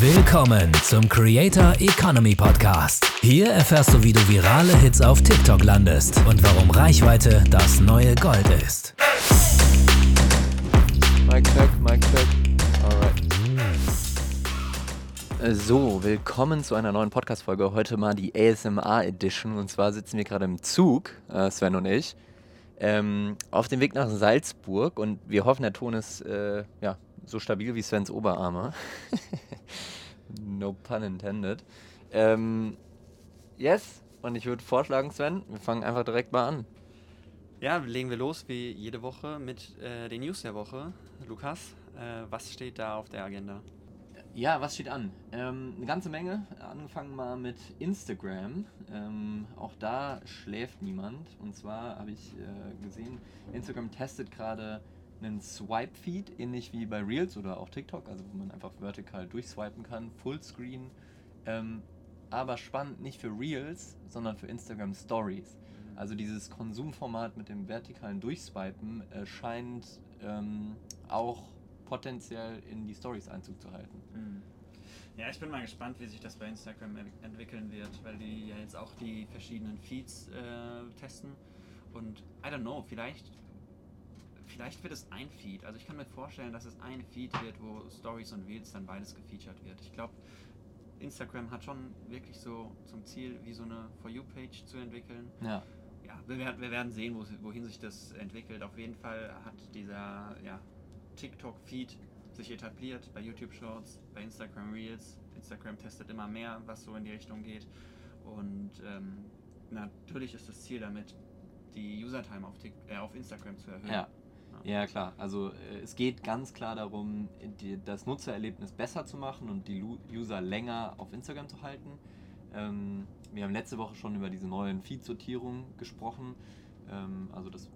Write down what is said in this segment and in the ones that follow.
Willkommen zum Creator Economy Podcast. Hier erfährst du, wie du virale Hits auf TikTok landest und warum Reichweite das neue Gold ist. Mic check, mic check. Alright. So, willkommen zu einer neuen Podcast-Folge. Heute mal die ASMR Edition. Und zwar sitzen wir gerade im Zug, äh, Sven und ich, ähm, auf dem Weg nach Salzburg. Und wir hoffen, der Ton ist äh, ja, so stabil wie Svens Oberarme. no pun intended. Ähm, yes, und ich würde vorschlagen, Sven, wir fangen einfach direkt mal an. Ja, legen wir los wie jede Woche mit äh, den News der Woche. Lukas, äh, was steht da auf der Agenda? Ja, was steht an? Ähm, eine ganze Menge. Angefangen mal mit Instagram. Ähm, auch da schläft niemand. Und zwar habe ich äh, gesehen, Instagram testet gerade einen Swipe-Feed, ähnlich wie bei Reels oder auch TikTok, also wo man einfach vertikal durchswipen kann, Fullscreen. Ähm, aber spannend nicht für Reels, sondern für Instagram Stories. Also dieses Konsumformat mit dem vertikalen Durchswipen äh, scheint ähm, auch potenziell in die Stories Einzug zu halten. Ja, ich bin mal gespannt, wie sich das bei Instagram ent- entwickeln wird, weil die ja jetzt auch die verschiedenen Feeds äh, testen. Und I don't know, vielleicht, vielleicht wird es ein Feed. Also ich kann mir vorstellen, dass es ein Feed wird, wo Stories und Reels dann beides gefeatured wird. Ich glaube, Instagram hat schon wirklich so zum Ziel, wie so eine For You-Page zu entwickeln. Ja. ja, wir werden, wir werden sehen, wo, wohin sich das entwickelt. Auf jeden Fall hat dieser ja, TikTok-Feed sich etabliert bei YouTube Shorts, bei Instagram Reels. Instagram testet immer mehr, was so in die Richtung geht. Und ähm, natürlich ist das Ziel damit, die User-Time auf, äh, auf Instagram zu erhöhen. Ja. Ja, klar. Also äh, es geht ganz klar darum, die, das Nutzererlebnis besser zu machen und die User länger auf Instagram zu halten. Ähm, wir haben letzte Woche schon über diese neuen Feed-Sortierungen gesprochen. Ähm, also dass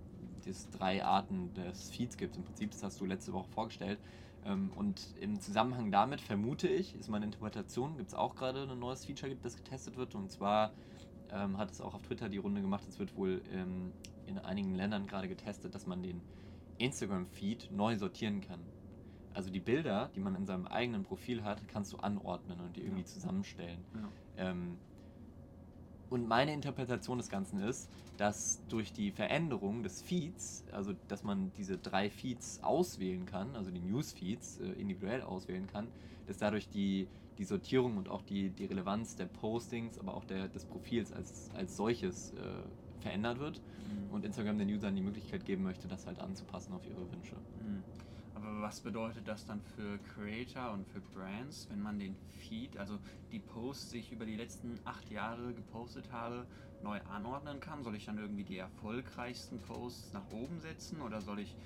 es drei Arten des Feeds gibt im Prinzip. Das hast du letzte Woche vorgestellt. Ähm, und im Zusammenhang damit vermute ich, ist meine Interpretation, gibt es auch gerade ein neues Feature, gibt, das getestet wird. Und zwar ähm, hat es auch auf Twitter die Runde gemacht. Es wird wohl ähm, in einigen Ländern gerade getestet, dass man den Instagram-Feed neu sortieren kann. Also die Bilder, die man in seinem eigenen Profil hat, kannst du anordnen und die irgendwie Ja. zusammenstellen. Ja. Ähm, und meine Interpretation des Ganzen ist, dass durch die Veränderung des Feeds, also dass man diese drei Feeds auswählen kann, also die Newsfeeds äh, individuell auswählen kann, dass dadurch die, die Sortierung und auch die, die Relevanz der Postings, aber auch der, des Profils als, als solches äh, verändert wird Mhm. und Instagram den Usern die Möglichkeit geben möchte, das halt anzupassen auf ihre Wünsche. Mhm. Aber was bedeutet das dann für Creator und für Brands, wenn man den Feed, also die Posts, die ich über die letzten acht Jahre gepostet habe, neu anordnen kann? Soll ich dann irgendwie die erfolgreichsten Posts nach oben setzen oder soll ich,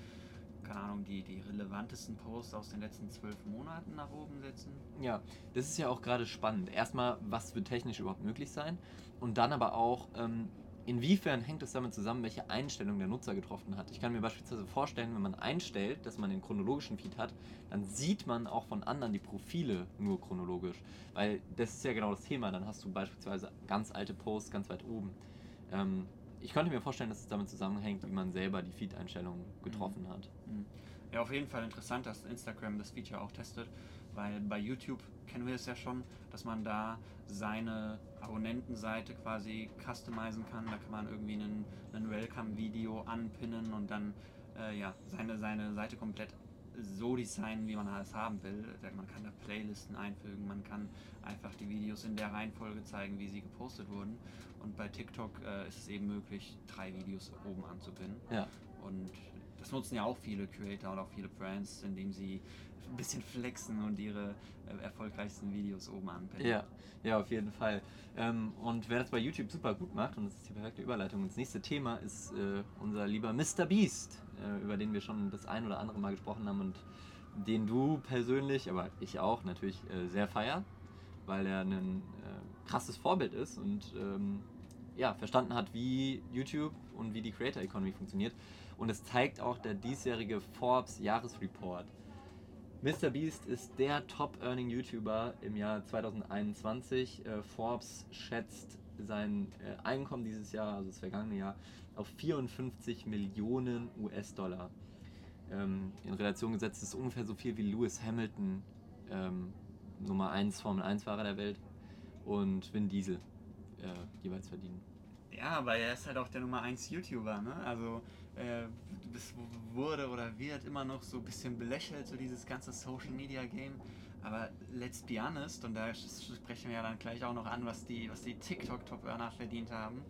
keine Ahnung, die, die relevantesten Posts aus den letzten zwölf Monaten nach oben setzen? Ja, das ist ja auch gerade spannend. Erstmal, was wird technisch überhaupt möglich sein? Und dann aber auch, ähm, inwiefern hängt es damit zusammen, welche Einstellung der Nutzer getroffen hat. Ich kann mir beispielsweise vorstellen, wenn man einstellt, dass man den chronologischen Feed hat, dann sieht man auch von anderen die Profile nur chronologisch. Weil das ist ja genau das Thema. Dann hast du beispielsweise ganz alte Posts ganz weit oben. Ähm, ich könnte mir vorstellen, dass es damit zusammenhängt, wie man selber die Feed-Einstellung getroffen hat. Mhm. Ja, auf jeden Fall interessant, dass Instagram das Feature auch testet, weil bei YouTube kennen wir es ja schon, dass man da seine Abonnentenseite quasi customizen kann. Da kann man irgendwie einen, einen Welcome-Video anpinnen und dann äh, ja, seine, seine Seite komplett so designen, wie man es haben will. Man kann da Playlisten einfügen, man kann einfach die Videos in der Reihenfolge zeigen, wie sie gepostet wurden. Und bei TikTok äh, ist es eben möglich, drei Videos oben anzupinnen. Ja. Und das nutzen ja auch viele Creator und auch viele Brands, indem sie ein bisschen flexen und ihre äh, erfolgreichsten Videos oben anpinnen. Ja, ja, auf jeden Fall. Ähm, und wer das bei YouTube super gut macht, und das ist die perfekte Überleitung ins nächste Thema, ist äh, unser lieber Mr. Beast, äh, über den wir schon das ein oder andere Mal gesprochen haben und den du persönlich, aber ich auch natürlich äh, sehr feier, weil er ein äh, krasses Vorbild ist und ähm, ja, verstanden hat, wie YouTube und wie die Creator Economy funktioniert. Und es zeigt auch der diesjährige Forbes Jahresreport. Mr. Beast ist der Top-Earning YouTuber im Jahr 2021. Äh, Forbes schätzt sein äh, Einkommen dieses Jahr, also das vergangene Jahr, auf 54 Millionen US-Dollar. Ähm, in Relation gesetzt ist ungefähr so viel wie Lewis Hamilton ähm, Nummer 1 Formel 1 Fahrer der Welt und Vin Diesel äh, jeweils verdienen. Ja, aber er ist halt auch der Nummer 1 YouTuber, ne? Also äh, das wurde oder wird immer noch so ein bisschen belächelt, so dieses ganze Social Media Game. Aber let's be honest, und da sprechen wir ja dann gleich auch noch an, was die, was die TikTok-Top-Earner verdient haben.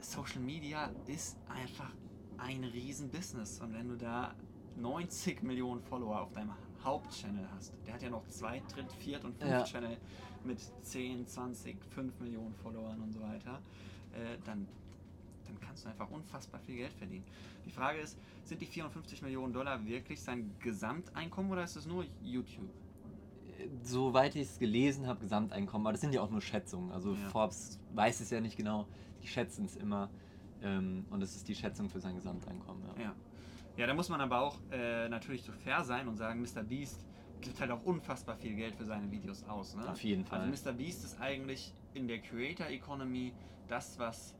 Social Media ist einfach ein Riesenbusiness. Und wenn du da 90 Millionen Follower auf deinem Hauptchannel hast, der hat ja noch zwei, dritt, viert und fünf Ja. Channel mit 10, 20, 5 Millionen Followern und so weiter, äh, dann, dann kannst du einfach unfassbar viel Geld verdienen. Die Frage ist, sind die 54 Millionen Dollar wirklich sein Gesamteinkommen oder ist es nur YouTube? Soweit ich es gelesen habe, Gesamteinkommen, aber das sind ja auch nur Schätzungen. Also Ja. Forbes weiß es ja nicht genau, die schätzen es immer ähm, und es ist die Schätzung für sein Gesamteinkommen. Ja. Ja. Ja, da muss man aber auch äh, natürlich so fair sein und sagen, Mr. Beast gibt halt auch unfassbar viel Geld für seine Videos aus. Ne? Auf jeden Fall. Also Mr. Beast ist eigentlich in der Creator Economy das, was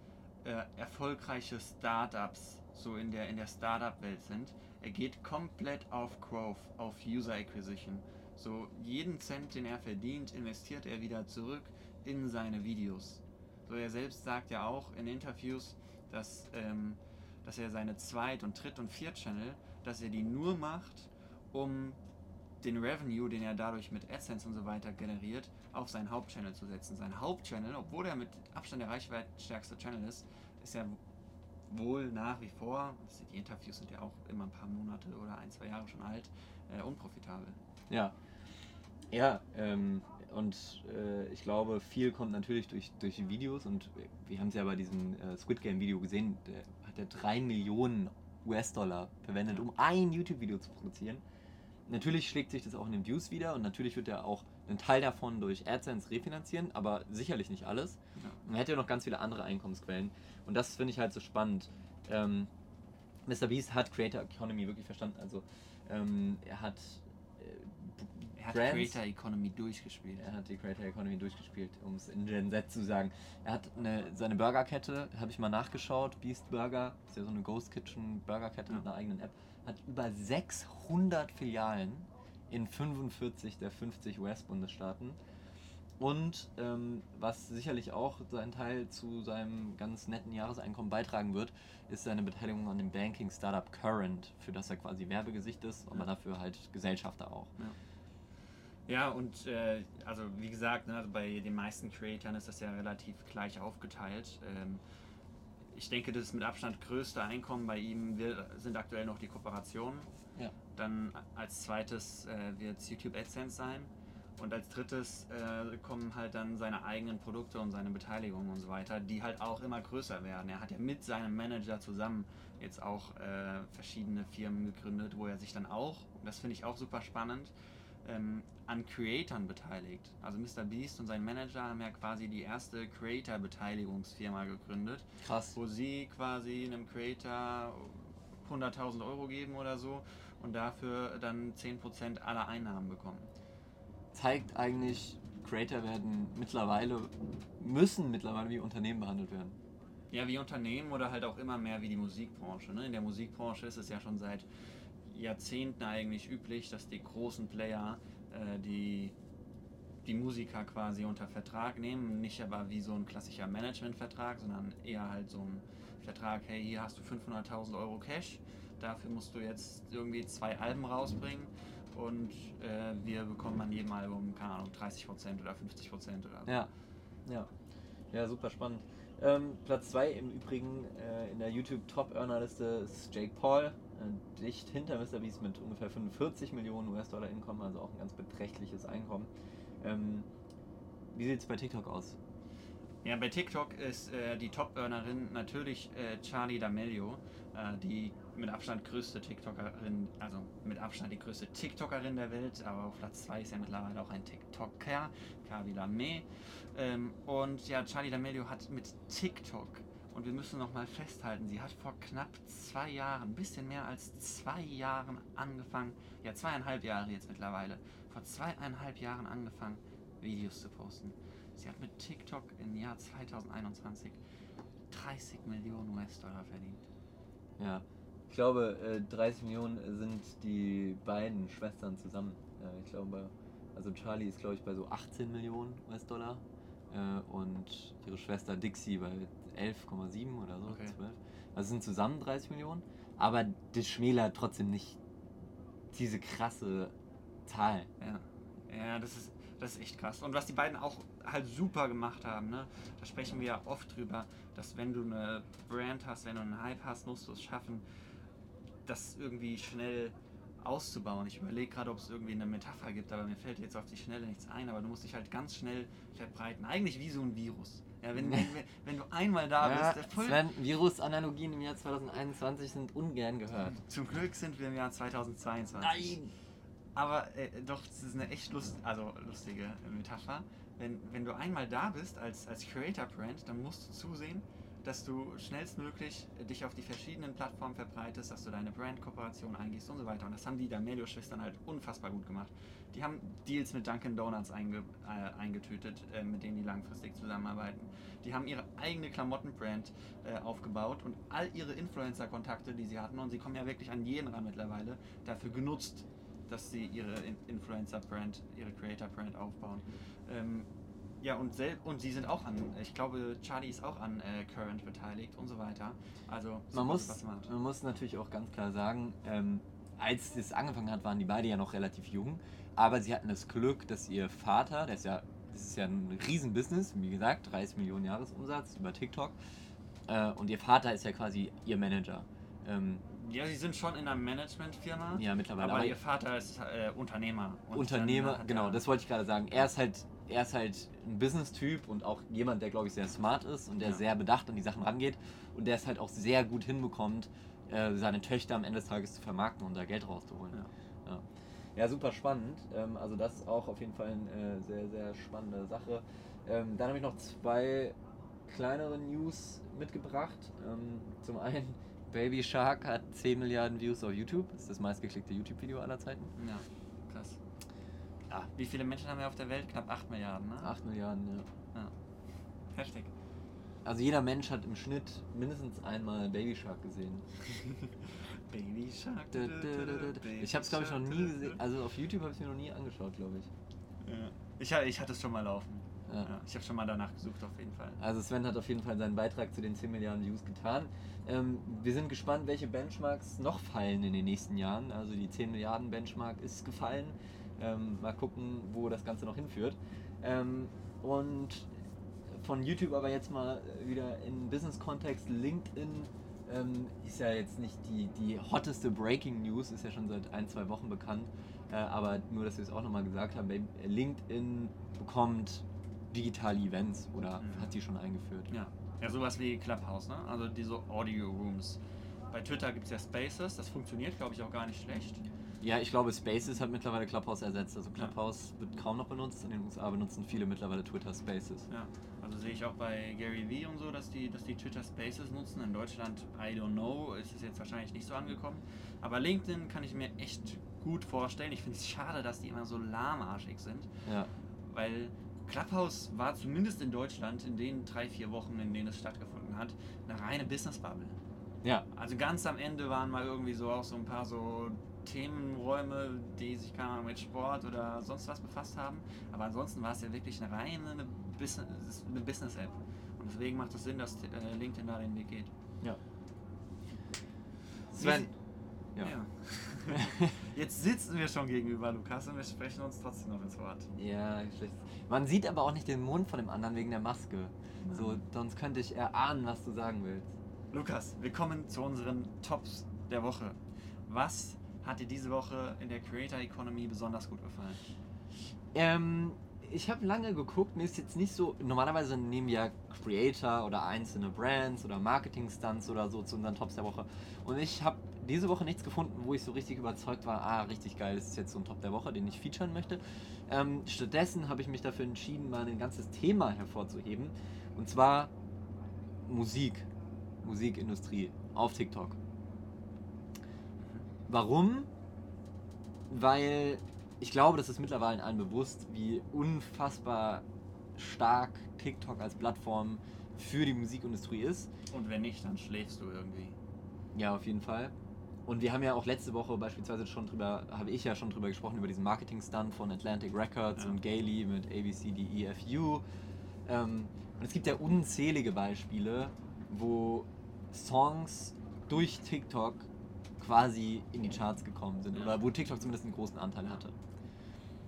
äh, erfolgreiche Startups so in der, in der Startup-Welt sind. Er geht komplett auf Growth, auf User Acquisition. So jeden Cent, den er verdient, investiert er wieder zurück in seine Videos. So er selbst sagt ja auch in Interviews, dass, ähm, dass er seine Zweit- und Dritt- und Viert-Channel, dass er die nur macht, um den Revenue, den er dadurch mit AdSense und so weiter generiert, auf seinen Hauptchannel zu setzen. Sein Hauptchannel, obwohl er mit Abstand der reichweitenstärkste Channel ist, ist ja wohl nach wie vor, die Interviews sind ja auch immer ein paar Monate oder ein, zwei Jahre schon alt, äh, unprofitabel. Ja, ja ähm, und äh, ich glaube, viel kommt natürlich durch, durch die Videos und wir haben es ja bei diesem äh, Squid Game Video gesehen, der hat ja 3 Millionen US-Dollar verwendet, um ein YouTube-Video zu produzieren. Natürlich schlägt sich das auch in den Views wieder und natürlich wird er auch einen Teil davon durch AdSense refinanzieren, aber sicherlich nicht alles. Ja. Er hätte ja noch ganz viele andere Einkommensquellen. Und das finde ich halt so spannend. Ähm, Mr. Beast hat Creator Economy wirklich verstanden. Also ähm, er hat äh, Er hat Brands- Creator Economy durchgespielt. er hat die Creator Economy durchgespielt, um es in Gen Z zu sagen. Er hat eine, seine Burgerkette, habe ich mal nachgeschaut, Beast Burger, ist ja so eine Ghost Kitchen Burgerkette mit Ja. einer eigenen App, hat über 600 Filialen in 45 der 50 US-Bundesstaaten. Und ähm, was sicherlich auch seinen Teil zu seinem ganz netten Jahreseinkommen beitragen wird, ist seine Beteiligung an dem Banking-Startup Current, für das er quasi Werbegesicht ist, aber Ja. dafür halt Gesellschafter auch. Ja, und äh, also wie gesagt, ne, also bei den meisten Creatoren ist das ja relativ gleich aufgeteilt. Ähm, ich denke, das mit Abstand größte Einkommen bei ihm wir, sind aktuell noch die Kooperationen. Ja. Dann als zweites äh, wird es YouTube AdSense sein. Und als drittes äh, kommen halt dann seine eigenen Produkte und seine Beteiligung und so weiter, die halt auch immer größer werden. Er hat ja mit seinem Manager zusammen jetzt auch äh, verschiedene Firmen gegründet, wo er sich dann auch, das finde ich auch super spannend, ähm, an Creatoren beteiligt. Also Mr. Beast und sein Manager haben ja quasi die erste Creator-Beteiligungsfirma gegründet, Krass. wo sie quasi einem Creator 100.000 Euro geben oder so und dafür dann 10% aller Einnahmen bekommen. zeigt eigentlich, Creator werden mittlerweile, müssen mittlerweile wie Unternehmen behandelt werden. Ja, wie Unternehmen oder halt auch immer mehr wie die Musikbranche. Ne? In der Musikbranche ist es ja schon seit Jahrzehnten eigentlich üblich, dass die großen Player äh, die, die Musiker quasi unter Vertrag nehmen. Nicht aber wie so ein klassischer Managementvertrag, sondern eher halt so ein Vertrag, hey, hier hast du 500.000 Euro Cash, dafür musst du jetzt irgendwie zwei Alben rausbringen und äh, wir bekommen an jedem Album, keine Ahnung, 30% oder 50% oder so. Ja, ja. Ja, super spannend. Ähm, Platz 2 im Übrigen äh, in der YouTube Top Earner Liste ist Jake Paul, äh, dicht hinter Mr. Beast mit ungefähr 45 Millionen US-Dollar Einkommen, also auch ein ganz beträchtliches Einkommen. Ähm, wie sieht es bei TikTok aus? Ja, bei TikTok ist äh, die Top-Earnerin natürlich äh, Charlie D'Amelio, äh, die mit Abstand größte TikTokerin, also mit Abstand die größte TikTokerin der Welt, aber auf Platz 2 ist ja mittlerweile auch ein TikToker, Kavi Lame. Ähm, und ja, Charlie D'Amelio hat mit TikTok, und wir müssen nochmal festhalten, sie hat vor knapp zwei Jahren, ein bisschen mehr als zwei Jahren angefangen, ja zweieinhalb Jahre jetzt mittlerweile, vor zweieinhalb Jahren angefangen, Videos zu posten. Sie hat mit TikTok im Jahr 2021 30 Millionen US-Dollar verdient. Ja, ich glaube, äh, 30 Millionen sind die beiden Schwestern zusammen. Äh, ich glaube, Also Charlie ist, glaube ich, bei so 18 Millionen US-Dollar äh, und ihre Schwester Dixie bei 11,7 oder so, Okay. 12. Also sind zusammen 30 Millionen, aber das schmälert trotzdem nicht diese krasse Zahl. Ja, ja das, ist, das ist echt krass. Und was die beiden auch halt super gemacht haben, ne? da sprechen wir ja oft drüber, dass wenn du eine Brand hast, wenn du einen Hype hast, musst du es schaffen, das irgendwie schnell auszubauen. Ich überlege gerade, ob es irgendwie eine Metapher gibt, aber mir fällt jetzt auf die Schnelle nichts ein, aber du musst dich halt ganz schnell verbreiten. Eigentlich wie so ein Virus. Ja, wenn, wenn, wenn du einmal da ja, bist, der voll, Virus-Analogien im Jahr 2021 sind ungern gehört. zum Glück sind wir im Jahr 2022. Nein! Aber äh, doch, das ist eine echt lust also lustige Metapher. Wenn, wenn du einmal da bist als, als Creator-Brand, dann musst du zusehen, dass du schnellstmöglich äh, dich auf die verschiedenen Plattformen verbreitest, dass du deine Brand-Kooperation eingehst und so weiter. Und das haben die D'Amelio-Schwestern halt unfassbar gut gemacht. Die haben Deals mit Dunkin' Donuts einge, äh, eingetütet, äh, mit denen die langfristig zusammenarbeiten. Die haben ihre eigene Klamottenbrand äh, aufgebaut und all ihre Influencer-Kontakte, die sie hatten, und sie kommen ja wirklich an jeden ran mittlerweile, dafür genutzt, dass sie ihre In- Influencer-Brand, ihre Creator-Brand aufbauen. Ähm, ja, und, sel und sie sind auch an, ich glaube, Charlie ist auch an äh, Current beteiligt und so weiter. Also, Man muss, man muss natürlich auch ganz klar sagen, ähm, als es angefangen hat, waren die beide ja noch relativ jung, aber sie hatten das Glück, dass ihr Vater, der ist ja, das ist ja ein Riesenbusiness, wie gesagt, 30 Millionen Jahresumsatz über TikTok, äh, und ihr Vater ist ja quasi ihr Manager. Ähm, Ja, sie sind schon in einer Managementfirma, ja, mittlerweile. aber aber ihr Vater ist äh, Unternehmer. Unternehmer, genau, das wollte ich gerade sagen. Er ist halt, er ist halt ein Business-Typ und auch jemand, der, glaube ich, sehr smart ist und der Ja. sehr bedacht an die Sachen rangeht und der es halt auch sehr gut hinbekommt, äh, seine Töchter am Ende des Tages zu vermarkten und da Geld rauszuholen. Ja. Ja, ja super spannend. Ähm, also das ist auch auf jeden Fall eine äh, sehr, sehr spannende Sache. Ähm, dann habe ich noch zwei kleinere News mitgebracht. Ähm, zum einen, Baby Shark hat 10 Milliarden Views auf YouTube. Das ist das meistgeklickte YouTube-Video aller Zeiten. Ja, krass. Ja. Wie viele Menschen haben wir auf der Welt? Knapp 8 Milliarden, ne? 8 Milliarden, ja. Ja. Hashtag. Also jeder Mensch hat im Schnitt mindestens einmal Baby Shark gesehen. Baby Shark. Dö, dö, dö. Ich habe es glaube ich noch nie gesehen. Also auf YouTube habe ich mir noch nie angeschaut, glaube ich. Ja. Ich, ich hatte es schon mal laufen. Ja. Ja. Ich habe schon mal danach gesucht, auf jeden Fall. Also Sven hat auf jeden Fall seinen Beitrag zu den 10 Milliarden Views getan. Ähm, wir sind gespannt, welche Benchmarks noch fallen in den nächsten Jahren. Also die 10 Milliarden Benchmark ist gefallen. Ähm, mal gucken, wo das Ganze noch hinführt. Ähm, und von YouTube aber jetzt mal wieder in Business-Kontext. LinkedIn ähm, ist ja jetzt nicht die, die hotteste Breaking News, ist ja schon seit ein, zwei Wochen bekannt. Äh, aber nur, dass wir es auch nochmal gesagt haben, LinkedIn bekommt digitale Events oder Mhm. hat die schon eingeführt. Ja. Ja, sowas wie Clubhouse, ne? Also diese Audio Rooms. Bei Twitter gibt es ja Spaces, das funktioniert, glaube ich, auch gar nicht schlecht. Ja, ich glaube, Spaces hat mittlerweile Clubhouse ersetzt. Also Clubhouse wird kaum noch benutzt. In den USA benutzen viele mittlerweile Twitter Spaces. Ja. Also sehe ich auch bei Gary Vee und so, dass die, dass die Twitter Spaces nutzen. In Deutschland, I don't know, ist es jetzt wahrscheinlich nicht so angekommen. Aber LinkedIn kann ich mir echt gut vorstellen. Ich finde es schade, dass die immer so lahmarschig sind. Ja, Weil Clubhouse war zumindest in Deutschland in den drei, vier Wochen, in denen es stattgefunden hat, eine reine Business-Bubble. ja, Also ganz am Ende waren mal irgendwie so auch so ein paar so Themenräume, die sich keine Ahnung mit Sport oder sonst was befasst haben. Aber ansonsten war es ja wirklich eine reine eine Business, eine Business-App. Und deswegen macht es Sinn, dass äh, LinkedIn da den Weg geht. ja. Sven. Ja. Ja. Jetzt sitzen wir schon gegenüber, Lukas, und wir sprechen uns trotzdem noch ins Wort. Ja, schlecht. Man sieht aber auch nicht den Mund von dem anderen wegen der Maske. So, sonst könnte ich erahnen, was du sagen willst. Lukas, wir kommen zu unseren Tops der Woche. Was hat dir diese Woche in der Creator Economy besonders gut gefallen? Ähm, ich habe lange geguckt, mir ist jetzt nicht so. Normalerweise nehmen ja Creator oder einzelne Brands oder Marketing-Stunts oder so zu unseren Tops der Woche. Und ich habe diese Woche nichts gefunden, wo ich so richtig überzeugt war, ah, richtig geil, das ist jetzt so ein Top der Woche, den ich featuren möchte. Ähm, stattdessen habe ich mich dafür entschieden, mal ein ganzes Thema hervorzuheben. Und zwar Musik, Musikindustrie auf TikTok. Warum? Weil ich glaube, das ist mittlerweile allen bewusst, wie unfassbar stark TikTok als Plattform für die Musikindustrie ist. Und wenn nicht, dann schläfst du irgendwie. Ja, auf jeden Fall. Und wir haben ja auch letzte Woche beispielsweise schon drüber, habe ich ja schon drüber gesprochen, über diesen Marketing-Stunt von Atlantic Records Ja. und Gailey mit ABCDEFU. Ähm, und es gibt ja unzählige Beispiele, wo Songs durch TikTok quasi in die Charts gekommen sind Ja. oder wo TikTok zumindest einen großen Anteil hatte.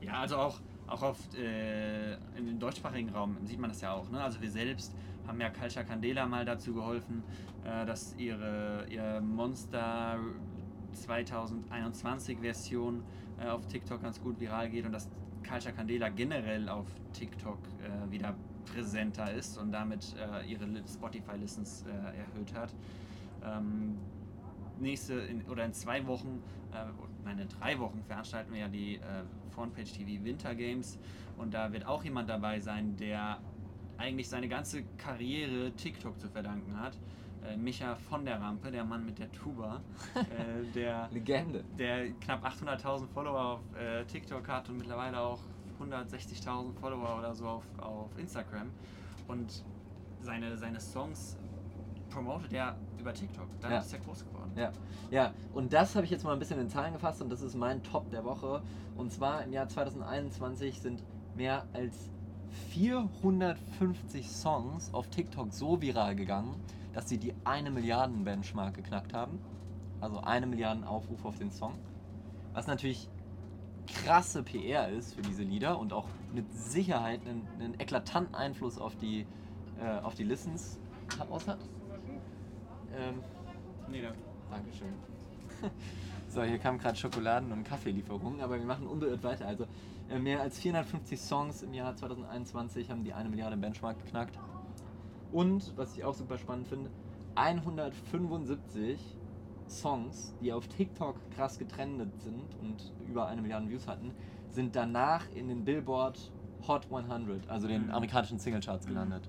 Ja, also auch, auch auf, äh, dem deutschsprachigen Raum sieht man das ja auch. Ne? Also wir selbst haben ja Culture Candela mal dazu geholfen, äh, dass ihre ihr Monster 2021 Version äh, auf TikTok ganz gut viral geht und dass Culture Candela generell auf TikTok äh, wieder präsenter ist und damit äh, ihre Li- Spotify-Listens äh, erhöht hat. Ähm, nächste in, oder in zwei Wochen, äh, nein, in drei Wochen veranstalten wir ja die äh, Frontpage TV Winter Games und da wird auch jemand dabei sein, der eigentlich seine ganze Karriere TikTok zu verdanken hat. Äh, Micha von der Rampe, der Mann mit der Tuba, äh, der, Legende. der knapp 800.000 Follower auf äh, TikTok hat und mittlerweile auch 160.000 Follower oder so auf, auf Instagram. Und seine, seine Songs promotet er über TikTok. Dann Ja. ist er groß geworden. Ja, ja, und das habe ich jetzt mal ein bisschen in Zahlen gefasst und das ist mein Top der Woche. Und zwar im Jahr 2021 sind mehr als 450 Songs auf TikTok so viral gegangen, dass sie die eine Milliarden Benchmark geknackt haben. Also eine Milliarden Aufrufe auf den Song. Was natürlich krasse PR ist für diese Lieder und auch mit Sicherheit einen, einen eklatanten Einfluss auf die, äh, auf die Listens aus hat. Ähm, Nee, da, Dankeschön. So, hier kamen gerade Schokoladen- und Kaffeelieferungen, aber wir machen unbeirrt weiter. Also äh, mehr als 450 Songs im Jahr 2021 haben die eine Milliarde Benchmark geknackt. Und, was ich auch super spannend finde, 175 Songs, die auf TikTok krass getrendet sind und über eine Milliarde Views hatten, sind danach in den Billboard Hot 100, also den Mhm. amerikanischen Singlecharts gelandet.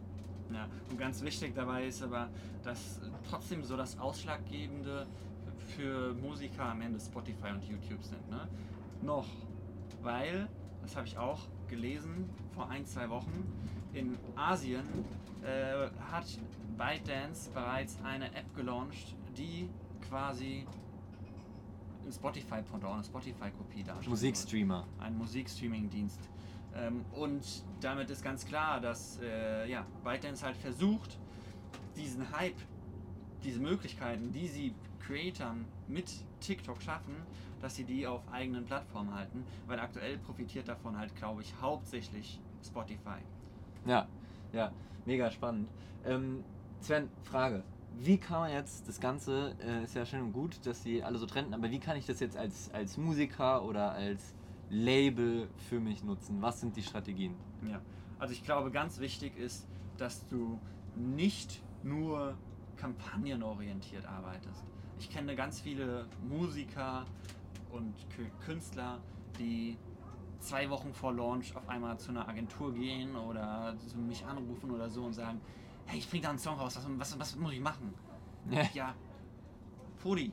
Ja, und ganz wichtig dabei ist aber, dass trotzdem so das Ausschlaggebende für Musiker am Ende Spotify und YouTube sind. Ne? Noch, weil, das habe ich auch gelesen vor ein, zwei Wochen, in Asien äh, hat ByteDance bereits eine App gelauncht, die quasi ein Spotify-Pendant, eine Spotify-Kopie darstellt. Musikstreamer. ein Musikstreaming-Dienst. Ähm, und damit ist ganz klar, dass äh, ja, ByteDance halt versucht, diesen Hype, diese Möglichkeiten, die sie Creatern mit TikTok schaffen, dass sie die auf eigenen Plattformen halten, weil aktuell profitiert davon halt, glaube ich, hauptsächlich Spotify. Ja, ja, mega spannend. Ähm, Sven, Frage. Wie kann man jetzt das Ganze, äh, ist ja schön und gut, dass die alle so trennen, aber wie kann ich das jetzt als, als Musiker oder als Label für mich nutzen? Was sind die Strategien? Ja, also ich glaube, ganz wichtig ist, dass du nicht nur kampagnenorientiert arbeitest. Ich kenne ganz viele Musiker und Kü- Künstler, die zwei Wochen vor Launch auf einmal zu einer Agentur gehen oder mich anrufen oder so und sagen, hey, ich bring da einen Song raus, was, was, was muss ich machen? Ja, Pudi,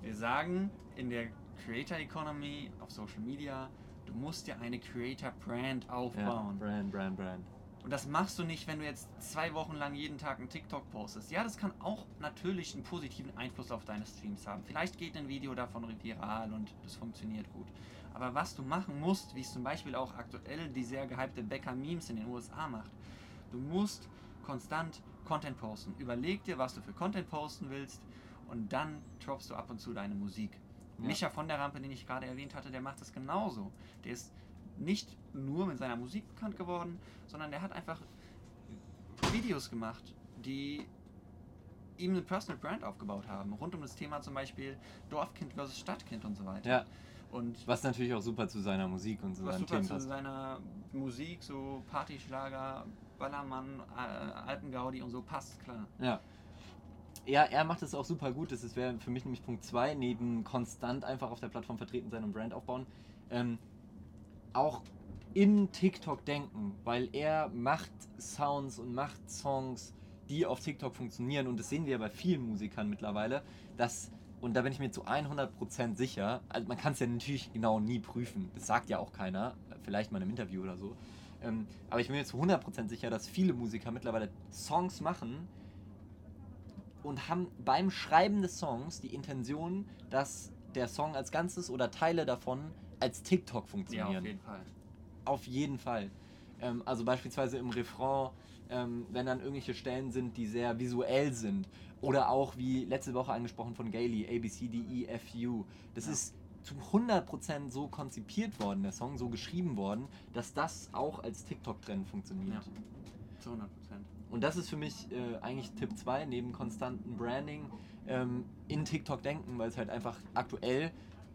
wir sagen in der Creator Economy auf Social Media, du musst dir eine Creator Brand Ja, aufbauen. Brand, Brand, Brand. Und das machst du nicht, wenn du jetzt zwei Wochen lang jeden Tag einen TikTok postest. Ja, das kann auch natürlich einen positiven Einfluss auf deine Streams haben. Vielleicht geht ein Video davon viral und das funktioniert gut. Aber was du machen musst, wie es zum Beispiel auch aktuell die sehr gehypte Becker Memes in den USA macht, du musst konstant Content posten. Überleg dir, was du für Content posten willst und dann droppst du ab und zu deine Musik. Ja. Micha von der Rampe, den ich gerade erwähnt hatte, der macht das genauso. Der ist nicht nur mit seiner Musik bekannt geworden, sondern der hat einfach Videos gemacht, die ihm eine Personal Brand aufgebaut haben. Rund um das Thema zum Beispiel Dorfkind versus Stadtkind und so weiter. Ja, Und was natürlich auch super zu seiner Musik und zu was seinen super Themen zu passt. seiner Musik, so Partyschlager, Ballermann, äh, Alpengaudi und so passt, klar. Ja. Ja, er macht es auch super gut. Das wäre für mich nämlich Punkt 2, neben konstant einfach auf der Plattform vertreten sein und Brand aufbauen. Ähm, auch in TikTok denken, weil er macht Sounds und macht Songs, die auf TikTok funktionieren. Und das sehen wir ja bei vielen Musikern mittlerweile, dass, und da bin ich mir zu 100% sicher, also man kann es ja natürlich genau nie prüfen, das sagt ja auch keiner, vielleicht mal einem Interview oder so. Ähm, aber ich bin mir zu 100% sicher, dass viele Musiker mittlerweile Songs machen, und haben beim Schreiben des Songs die Intention, dass der Song als Ganzes oder Teile davon als TikTok funktionieren. Ja, auf jeden Fall. Auf jeden Fall. Ähm, also beispielsweise im Refrain, ähm, wenn dann irgendwelche Stellen sind, die sehr visuell sind. Oder auch wie letzte Woche angesprochen von Gailey, A, B, C, D, E, F, U. Das Ja. ist zu 100% so konzipiert worden, der Song, so geschrieben worden, dass das auch als TikTok-Trend funktioniert. Ja. Zu 100 Prozent. Und das ist für mich äh, eigentlich Tipp 2, neben konstantem Branding, ähm, in TikTok denken, weil es halt einfach aktuell,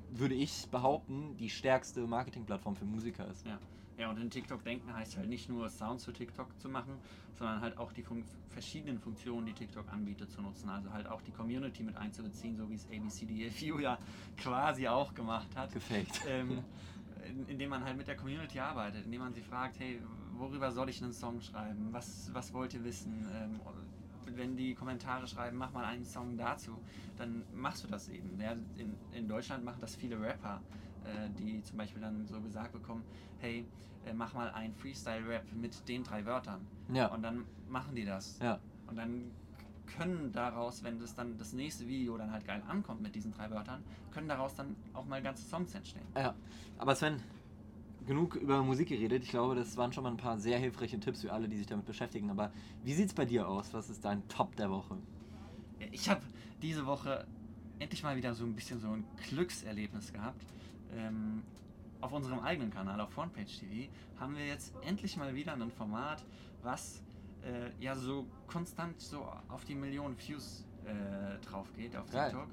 würde ich behaupten, die stärkste Marketingplattform für Musiker ist. Ja. ja, und in TikTok denken heißt halt nicht nur Sounds für TikTok zu machen, sondern halt auch die Fun verschiedenen Funktionen, die TikTok anbietet, zu nutzen. Also halt auch die Community mit einzubeziehen, so wie es ABCDFU ja quasi auch gemacht hat. Gefaked. ähm, indem man halt mit der Community arbeitet, indem man sie fragt, hey, worüber soll ich einen Song schreiben? Was, was wollt ihr wissen? Ähm, wenn die Kommentare schreiben, mach mal einen Song dazu, dann machst du das eben. Ja, in, in Deutschland machen das viele Rapper, äh, die zum Beispiel dann so gesagt bekommen, hey, äh, mach mal einen Freestyle-Rap mit den drei Wörtern. Ja. Und dann machen die das. Ja. Und dann können daraus, wenn das dann das nächste Video dann halt geil ankommt mit diesen drei Wörtern, können daraus dann auch mal ganze Songs entstehen. Ja, aber Sven, genug über Musik geredet. Ich glaube, das waren schon mal ein paar sehr hilfreiche Tipps für alle, die sich damit beschäftigen. Aber wie sieht's bei dir aus? Was ist dein Top der Woche? Ich habe diese Woche endlich mal wieder so ein bisschen so ein Glückserlebnis gehabt. Ähm, auf unserem eigenen Kanal, auf Frontpage TV, haben wir jetzt endlich mal wieder ein Format, was äh, ja so konstant so auf die Millionen Views äh, drauf geht auf Geil. TikTok.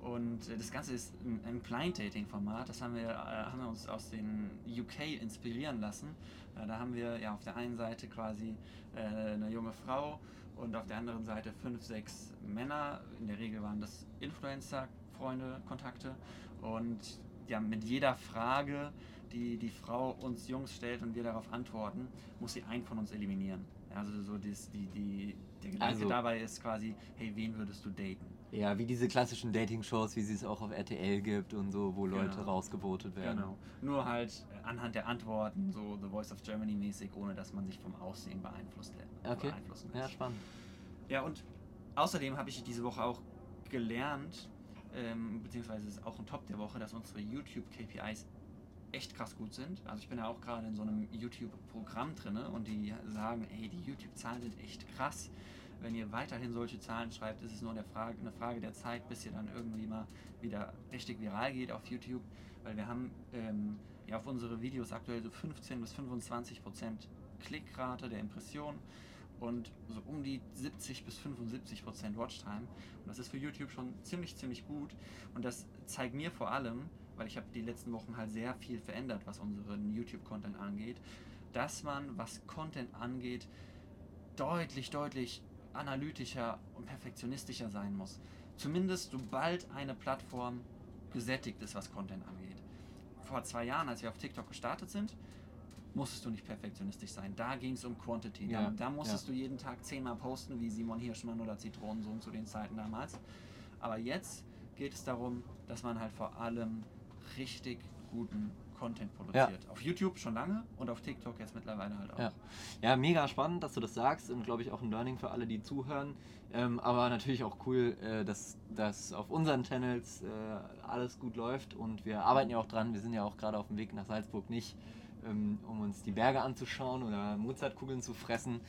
Und äh, das Ganze ist ein, ein Blind Dating Format. Das haben wir, äh, haben wir uns aus den UK inspirieren lassen. Äh, da haben wir ja auf der einen Seite quasi äh, eine junge Frau und auf der anderen Seite fünf, sechs Männer. In der Regel waren das Influencer, Freunde, Kontakte. Und ja, mit jeder Frage, die die Frau uns Jungs stellt und wir darauf antworten, muss sie einen von uns eliminieren. Also so das, die, die, der Gedanke Also- dabei ist quasi, hey, wen würdest du daten? Ja, wie diese klassischen Dating-Shows, wie sie es auch auf RTL gibt und so, wo Leute Genau. rausgevotet werden. Genau. Nur halt anhand der Antworten, so The Voice of Germany mäßig, ohne dass man sich vom Aussehen beeinflusst Okay. beeinflussen Ja, spannend. Ja, und außerdem habe ich diese Woche auch gelernt, ähm, beziehungsweise ist auch ein Top der Woche, dass unsere YouTube-KPIs echt krass gut sind. Also ich bin ja auch gerade in so einem YouTube-Programm drin und die sagen, ey, die YouTube-Zahlen sind echt krass. Wenn ihr weiterhin solche Zahlen schreibt, ist es nur eine Frage, eine Frage der Zeit, bis ihr dann irgendwie mal wieder richtig viral geht auf YouTube. Weil wir haben ähm, ja auf unsere Videos aktuell so 15 bis 25 Prozent Klickrate der Impression und so um die 70 bis 75 Prozent Watchtime. Und das ist für YouTube schon ziemlich, ziemlich gut. Und das zeigt mir vor allem, weil ich habe die letzten Wochen halt sehr viel verändert, was unseren YouTube-Content angeht, dass man, was Content angeht, deutlich, deutlich analytischer und perfektionistischer sein muss. Zumindest sobald eine Plattform gesättigt ist, was Content angeht. Vor zwei Jahren, als wir auf TikTok gestartet sind, musstest du nicht perfektionistisch sein. Da ging es um Quantity. Ja, Da, da musstest ja. du jeden Tag zehnmal posten, wie Simon Hirschmann oder Zitronensohn zu den Zeiten damals. Aber jetzt geht es darum, dass man halt vor allem richtig guten Content produziert. Auf YouTube schon lange und auf TikTok jetzt mittlerweile halt auch. Ja. ja, mega spannend, dass du das sagst und glaube ich auch ein Learning für alle, die zuhören. Ähm, aber natürlich auch cool, äh, dass, dass auf unseren Channels äh, alles gut läuft und wir arbeiten ja auch dran. Wir sind ja auch gerade auf dem Weg nach Salzburg nicht, ähm, um uns die Berge anzuschauen oder Mozartkugeln zu fressen,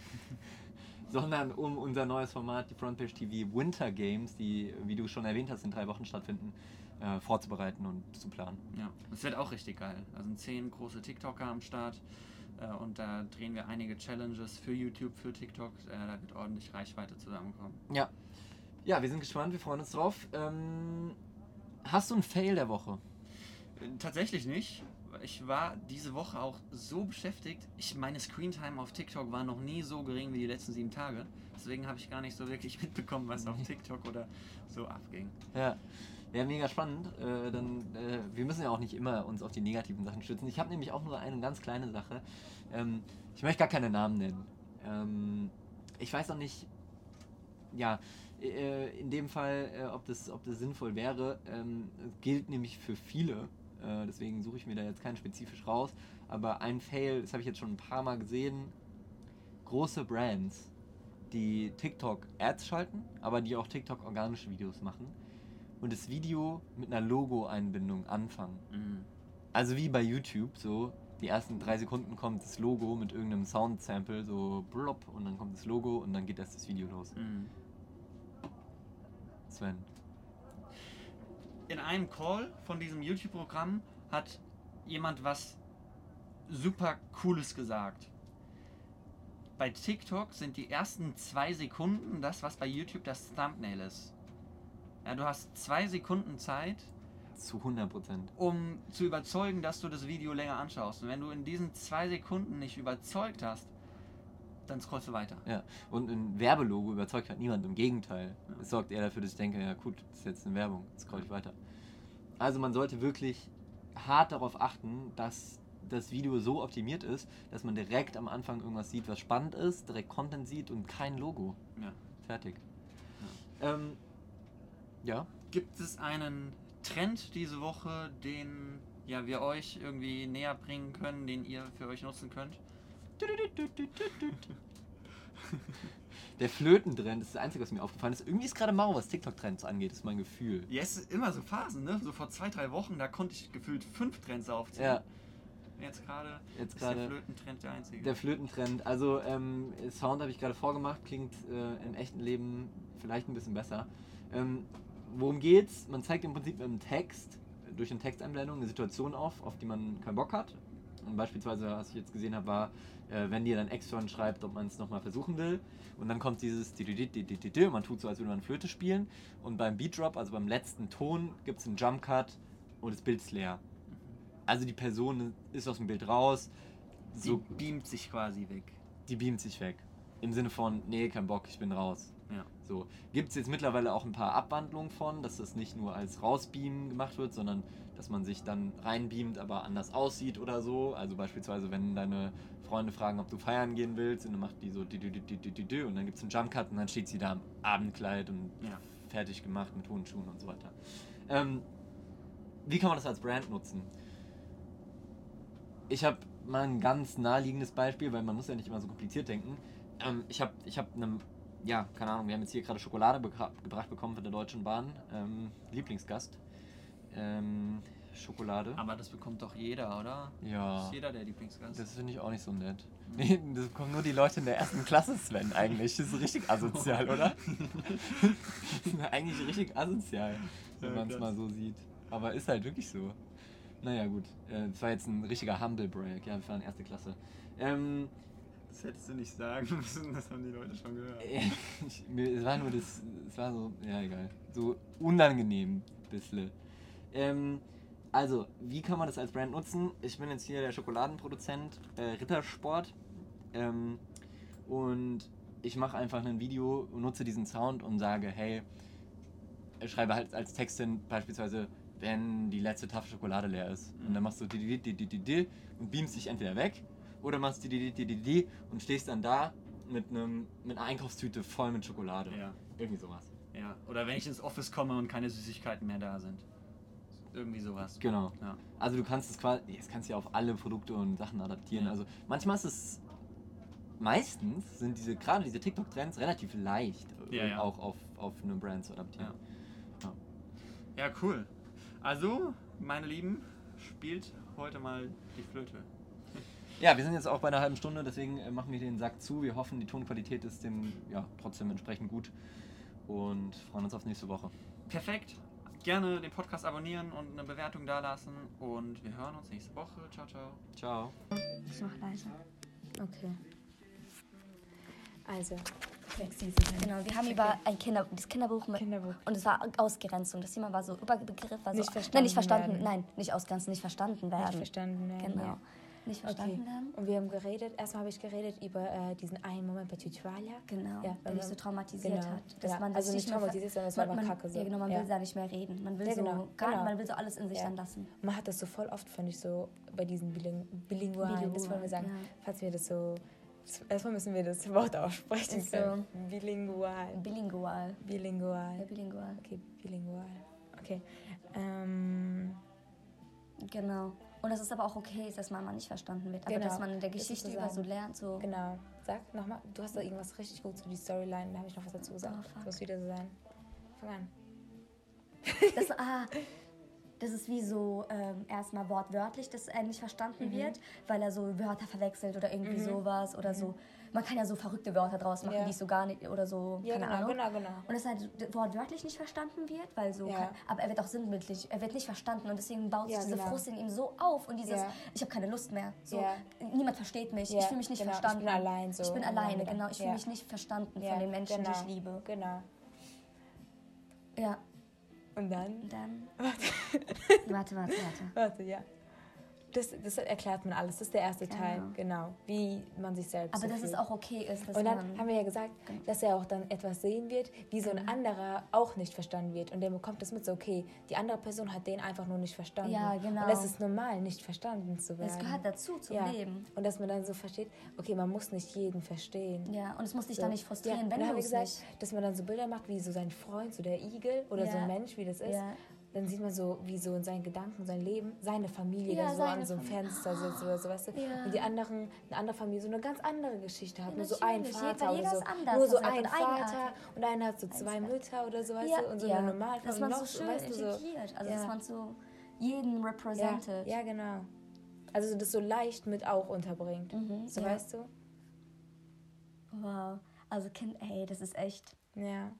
sondern um unser neues Format, die Frontpage TV Winter Games, die, wie du schon erwähnt hast, in drei Wochen stattfinden, äh, vorzubereiten und zu planen. Ja, es wird auch richtig geil. Da sind zehn große TikToker am Start äh, und da drehen wir einige Challenges für YouTube, für TikTok. Äh, da wird ordentlich Reichweite zusammenkommen. Ja. Ja, wir sind gespannt, wir freuen uns drauf. Ähm, hast du einen Fail der Woche? Tatsächlich nicht. Ich war diese Woche auch so beschäftigt. Ich, meine Screentime auf TikTok war noch nie so gering wie die letzten sieben Tage. Deswegen habe ich gar nicht so wirklich mitbekommen, was auf TikTok oder so abging. Ja. Ja, mega spannend. Äh, dann, äh, wir müssen ja auch nicht immer uns auf die negativen Sachen stützen. Ich habe nämlich auch nur eine ganz kleine Sache. Ähm, ich möchte gar keine Namen nennen. Ähm, ich weiß auch nicht, ja, äh, in dem Fall, äh, ob, das, ob das sinnvoll wäre. Ähm, gilt nämlich für viele. Äh, deswegen suche ich mir da jetzt keinen spezifisch raus. Aber ein Fail, das habe ich jetzt schon ein paar Mal gesehen. Große Brands, die TikTok-Ads schalten, aber die auch TikTok-organische Videos machen und das Video mit einer Logo-Einbindung anfangen. Mhm. Also wie bei YouTube, so die ersten drei Sekunden kommt das Logo mit irgendeinem Sound-Sample, so blop, und dann kommt das Logo und dann geht erst das Video los. Mhm. Sven. in einem Call von diesem YouTube-Programm hat jemand was super Cooles gesagt. Bei TikTok sind die ersten zwei Sekunden das, was bei YouTube das Thumbnail ist. Ja, du hast zwei Sekunden Zeit, Zu 100 Prozent. um zu überzeugen, dass du das Video länger anschaust. Und wenn du in diesen zwei Sekunden nicht überzeugt hast, dann scrollst du weiter. Ja, und ein Werbelogo überzeugt halt niemand, im Gegenteil. Ja. Es sorgt eher dafür, dass ich denke, ja gut, das ist jetzt eine Werbung, jetzt scroll ich weiter. Also man sollte wirklich hart darauf achten, dass das Video so optimiert ist, dass man direkt am Anfang irgendwas sieht, was spannend ist, direkt Content sieht und kein Logo. Ja. Fertig. Ähm, ja. Gibt es einen Trend diese Woche, den ja, wir euch irgendwie näher bringen können, den ihr für euch nutzen könnt? Der Flötentrend ist das Einzige, was mir aufgefallen ist. Irgendwie ist gerade mau, was TikTok-Trends angeht, ist mein Gefühl. Ja, es ist immer so Phasen, ne? So vor zwei, drei Wochen, da konnte ich gefühlt fünf Trends aufzählen. Ja, Jetzt gerade jetzt ist der gerade. Flötentrend der einzige. Der Flötentrend, also ähm, Sound habe ich gerade vorgemacht, klingt äh, im echten Leben vielleicht ein bisschen besser. Ähm, worum geht's? Man zeigt im Prinzip mit einem Text, durch eine Texteinblendung, eine Situation auf, auf die man keinen Bock hat. Und beispielsweise, was ich jetzt gesehen habe, war, äh, wenn dir dein Ex-Freund schreibt, ob man es nochmal versuchen will. Und dann kommt dieses man tut so, als würde man Flöte spielen. Und beim Beat Drop, also beim letzten Ton, gibt es einen Jump Cut und das Bild ist leer. Also die Person ist aus dem Bild raus. Sie So beamt sich quasi weg. die beamt sich weg. Im Sinne von, nee, kein Bock, ich bin raus. Ja. So. Gibt es jetzt mittlerweile auch ein paar Abwandlungen von, dass das nicht nur als Rausbeamen gemacht wird, sondern dass man sich dann reinbeamt, aber anders aussieht oder so. Also beispielsweise, wenn deine Freunde fragen, ob du feiern gehen willst, und dann macht die so und dann gibt es einen Jump-Cut und dann steht sie da im Abendkleid und Ja. fertig gemacht mit hohen Schuhen und so weiter. Ähm, wie kann man das als Brand nutzen? Ich habe mal ein ganz naheliegendes Beispiel, weil man muss ja nicht immer so kompliziert denken. Ähm, ich habe ich hab einem, ja, keine Ahnung, wir haben jetzt hier gerade Schokolade gebracht bekommen von der Deutschen Bahn. Ähm, Lieblingsgast. Ähm, Schokolade. Aber das bekommt doch jeder, oder? Ja, Ist jeder der Lieblingsgast. das finde ich auch nicht so nett. Nee, das bekommen nur die Leute in der ersten Klasse, Sven, eigentlich. Das ist richtig asozial, oder? eigentlich richtig asozial, wenn Ja, man es mal so sieht. Aber ist halt wirklich so. Naja, gut. Äh, Das war jetzt ein richtiger Humble Break. Ja, wir waren erste Klasse. Ähm, Das hättest du nicht sagen müssen, das haben die Leute schon gehört. ich, mir, es war nur das, es war so, ja egal, so unangenehm bisschen. Ähm, also, wie kann man das als Brand nutzen? Ich bin jetzt hier der Schokoladenproduzent äh, Rittersport ähm, und ich mache einfach ein Video und nutze diesen Sound und sage, hey, ich schreibe halt als Text hin beispielsweise, wenn die letzte Tafel Schokolade leer ist. Und dann machst du di di di di di di und beamst dich entweder weg oder machst di di di di di di und stehst dann da mit einem mit einer Einkaufstüte voll mit Schokolade. Ja. Irgendwie sowas. ja. Oder wenn ich ins Office komme und keine Süßigkeiten mehr da sind. Irgendwie sowas. Genau. Ja. Also du kannst es quasi, das kannst du ja auf alle Produkte und Sachen adaptieren. Ja. Also manchmal ist es, meistens sind diese, gerade diese TikTok-Trends relativ leicht, äh, Ja, ja. auch auf, auf eine Brand zu adaptieren. Ja, cool. Also, meine Lieben, spielt heute mal die Flöte. Ja, wir sind jetzt auch bei einer halben Stunde, deswegen äh, machen wir den Sack zu. Wir hoffen, die Tonqualität ist dem ja, trotzdem entsprechend gut und freuen uns auf nächste Woche. Perfekt. Gerne den Podcast abonnieren und eine Bewertung dalassen. Und wir hören uns nächste Woche. Ciao, ciao. Ciao. Ich mach leiser. Okay. Also, Genau, wir haben über ein Kinder, das Kinderbuch mit, Kinderbuch. und es war Ausgrenzung. Das Thema war so Überbegriff, war so, Nicht nein, verstanden nicht verstanden, werden. nein, nicht ausgrenzen, nicht verstanden werden. nicht verstanden werden. Genau, Ja. Nicht Okay. verstanden werden. Und wir haben geredet, erstmal habe ich geredet über äh, diesen einen Moment bei Tutualia. Genau, Ja, der mich so man- traumatisiert genau. hat. Dass Ja, man also nicht traumatisiert, sondern es war man, kacke so. Ja, genau, man Ja. will da nicht mehr reden. Man will Ja, so, genau, gar, genau. man will so alles in sich dann lassen. Man hat das so voll oft, finde ich, so bei diesen Biling Bilingualen. Das wollen wir sagen. Falls wir das so. Erstmal müssen wir das Wort aussprechen Ist so. Bilingual. Bilingual. Bilingual. Ja, bilingual. Okay, bilingual. Okay. Ähm, Genau. Und dass es aber auch okay ist, dass man mal nicht verstanden wird. Aber Genau. dass man in der ist Geschichte so über so lernt, so. Genau. Sag nochmal, du hast da irgendwas richtig gut zu die Storyline, da habe ich noch was dazu gesagt. Oh, das muss wieder so sein. Fang an. Das, ah, das ist wie so ähm, erstmal wortwörtlich, dass er nicht verstanden Mhm. wird, weil er so Wörter verwechselt oder irgendwie sowas oder so. Man kann ja so verrückte Wörter draus machen. Ja. die ich so gar nicht oder so, Ja, keine genau, Ahnung. genau, genau. Und dass halt wortwörtlich nicht verstanden wird, weil so, Ja. kann, aber er wird auch sinnbildlich, er wird nicht verstanden und deswegen baut sich diese genau. Frust in ihm so auf und dieses, ich habe keine Lust mehr. So. Niemand versteht mich, ich fühle mich nicht genau, ich verstanden. bin allein so Ich bin alleine, genau. Ich fühle mich nicht verstanden von den Menschen, genau, die ich liebe. Genau. Ja, Und dann? und dann. warte, warte, warte. Warte, ja. Das, das erklärt man alles. Das ist der erste Teil, genau. Wie man sich selbst Aber so dass es fühlt. auch okay ist, dass Und dann haben wir ja gesagt, dass er auch dann etwas sehen wird, wie so Genau. ein anderer auch nicht verstanden wird. Und der bekommt das mit so, okay, die andere Person hat den einfach nur nicht verstanden. Ja, genau. Und es ist normal, nicht verstanden zu werden. Es gehört dazu zum ja. Leben. Und dass man dann so versteht, okay, man muss nicht jeden verstehen. Ja, und es muss dich So. dann nicht frustrieren, ja. wenn und dann du haben wir es gesagt, nicht. dass man dann so Bilder macht, wie so sein Freund, so der Igel oder so Ja. ein Mensch, wie das ist. Dann sieht man so, wie so in seinen Gedanken, sein Leben, seine Familie Ja, da so an so einem Familie. Fenster sitzt oder so, weißt du? Ja. Und die anderen, eine andere Familie so eine ganz andere Geschichte hat. Ja, nur so ein. Vater oder so. anders, Nur so ein Vater und einer hat so zwei Mütter oder so, weißt du? Und so eine Normalfamilie. Dass man noch so schön weißt du, so, integriert. Also, dass man so jeden represented. ja, genau. Also das so leicht mit auch unterbringt. Mhm, so weißt du? Wow. Also, Kind, ey, das ist echt. Ja.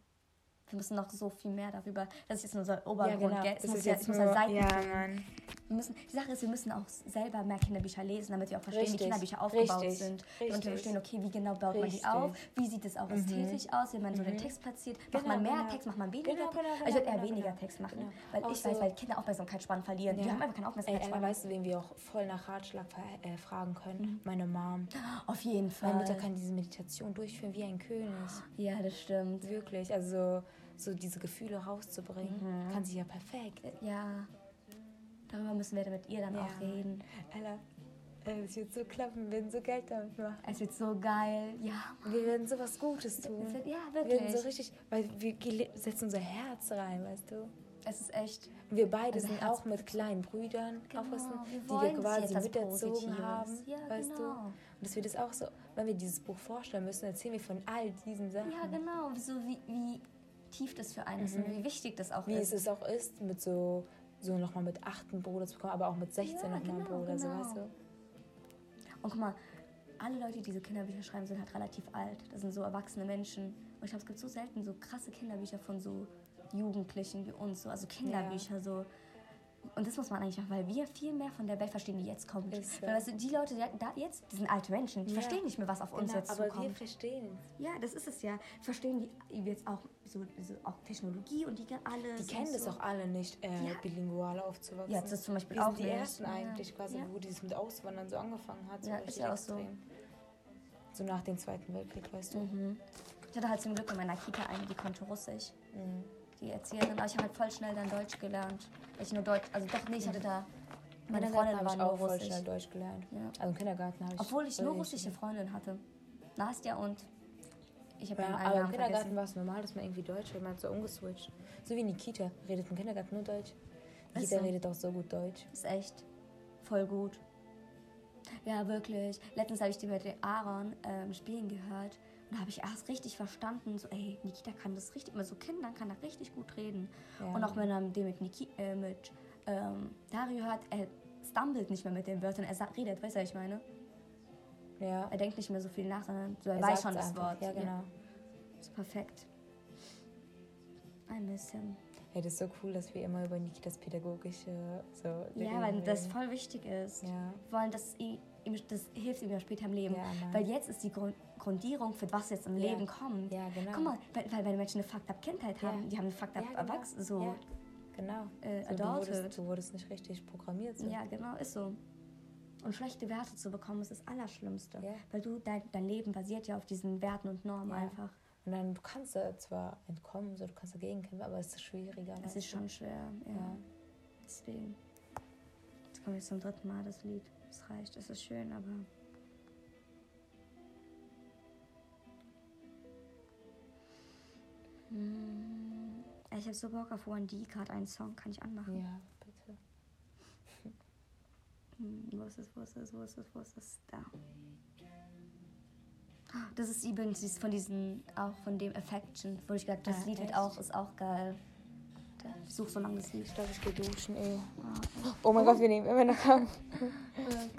Wir müssen noch so viel mehr darüber. Das ist jetzt nur so ein Obergrund, ja, genau. gell? Es muss ja, es muss nur, ja Seiten ja. Mann. Wir müssen, die Sache ist, wir müssen auch selber mehr Kinderbücher lesen, damit wir auch verstehen, wie Richtig, Kinderbücher aufgebaut richtig, sind. richtig. Und wir verstehen, okay, wie genau baut man die Richtig. auf, wie sieht es auch ästhetisch aus, wie man so den Text platziert. Macht Genau, man mehr genau. Text, macht man weniger Genau, Text? genau, also ich würde genau, eher genau, weniger genau. Text machen, Genau. weil Auch ich weiß, so- weil Kinder Aufmerksamkeitsspannen verlieren. Die Ja. haben einfach keine Ey, Aufmerksamkeitsspannen. aber weißt du, wen wir auch voll nach Ratschlag äh, fragen können? Meine Mom. Auf jeden Fall. Meine Mutter kann diese Meditation durchführen wie ein König. ja, das stimmt. Wirklich. Also so diese Gefühle rauszubringen, kann sie ja perfekt. Ja. Darüber müssen wir mit ihr dann Ja. auch reden. Ella, äh, es wird so klappen, wir werden so Geld damit machen. Es wird so geil. Ja. Wir werden so was Gutes tun. Wird, ja, Wir werden so wirklich. richtig, weil wir setzen unser Herz rein, weißt du? Es ist echt. Wir beide Also sind Herz- auch mit kleinen Brüdern Genau, aufwachsen, die wir quasi miterzogen haben, Ja, weißt du? genau. Und dass wir das auch so, wenn wir dieses Buch vorstellen müssen, erzählen wir von all diesen Sachen. Ja, genau. So wie, wie tief das für einen ist und wie wichtig das auch Mhm. Wie ist. es es auch ist, mit so, so nochmal mit achten Bruder zu bekommen, aber auch mit 16 Ja, nochmal einen genau, Bruder, so genau. weißt du? Und guck mal, alle Leute, die diese Kinderbücher schreiben, sind halt relativ alt. Das sind so erwachsene Menschen. Und ich glaube, es gibt so selten so krasse Kinderbücher von so Jugendlichen wie uns, so, also Kinderbücher so. Und das muss man eigentlich machen, weil wir viel mehr von der Welt verstehen, die jetzt kommt. Ist so. Weil weißt du, die Leute, die da jetzt, die sind alte Menschen, die Ja. verstehen nicht mehr, was auf uns Genau, jetzt aber wir zukommt. verstehen Ja, das ist es ja. Verstehen die jetzt auch so, so auch Technologie und die alles. Die kennen das so. auch alle nicht, äh, Ja. bilingual aufzuwachsen. Ja, das ist zum Beispiel Wir auch sind die nicht. ersten Ja, eigentlich quasi, ja. wo dieses mit Auswandern so angefangen hat. So Ja, ist ja auch so. extrem. So nach dem Zweiten Weltkrieg, weißt du? Mhm. Ich hatte halt zum Glück in meiner Kita eine, die konnte Russisch. Mhm. Die Erzieherin, aber ich habe halt voll schnell dann Deutsch gelernt. Ich nur Deutsch, also doch nicht, ich hatte da, meine Freundin war nur auch voll Russisch. schnell Deutsch gelernt. Ja. Also im Kindergarten habe ich. Obwohl ich nur voll russische Freundin hatte. Nastja und ich habe Ja, aber im Kindergarten war es normal, dass man irgendwie Deutsch redet. Man hat so umgeswitcht. So wie in die Kita. Redet im Kindergarten nur Deutsch. Die Ist Kita so. redet auch so gut Deutsch. Ist echt voll gut. Ja, wirklich. Letztens habe ich die mit Aaron ähm, spielen gehört. Und da habe ich erst richtig verstanden, so, ey, Nikita kann das richtig, mit so Kindern kann er richtig gut reden. Ja. Und auch wenn er den mit, Niki, äh, mit ähm, Dario hört, er stumbelt nicht mehr mit den Wörtern, er sagt, redet, weißt du, was ich meine? Ja. Er denkt nicht mehr so viel nach, sondern so, er, Er weiß schon das einfach. Wort. Ja, genau. Ist perfekt. Ein bisschen. Hey, das ist so cool, dass wir immer über Nikitas pädagogische so Ja, weil das voll wichtig ist. Ja. Wir wollen, dass ihm- das hilft ihm ja später im Leben. Ja, weil jetzt ist die Grund, Grundierung für was jetzt im Ja. Leben kommt. Ja, genau. Guck mal, weil, weil wenn Menschen eine fucked up Kindheit haben, die haben eine fucked up Ja, genau. Erwachsenen, so. Genau. äh, so, du, wurdest, du wurdest nicht richtig programmiert. So. Ja, genau, ist so. Und schlechte Werte zu bekommen, ist das Allerschlimmste. Weil du, dein, dein Leben basiert ja auf diesen Werten und Normen einfach. Und dann, du kannst da zwar entkommen, so, du kannst dagegen kämpfen, aber es ist schwieriger. Es ist schon schwer, ja. Ja. Deswegen. Jetzt kommen wir zum dritten Mal, das Lied. Es reicht, es ist schön, aber. Hm, Ich habe so Bock auf One D gerade einen Song, kann ich anmachen. Ja, bitte. Hm, Wo ist es, wo ist es, wo ist es, wo ist es? Da. Das ist übrigens dieses- von diesen, auch von dem Affection, wo ich gesagt das Ah, Lied wird auch, ist auch geil. Ich suche so lange das Lied. Ich glaube, ich gehe duschen, ey. Oh mein Gott, wir nehmen immer noch an. Äh,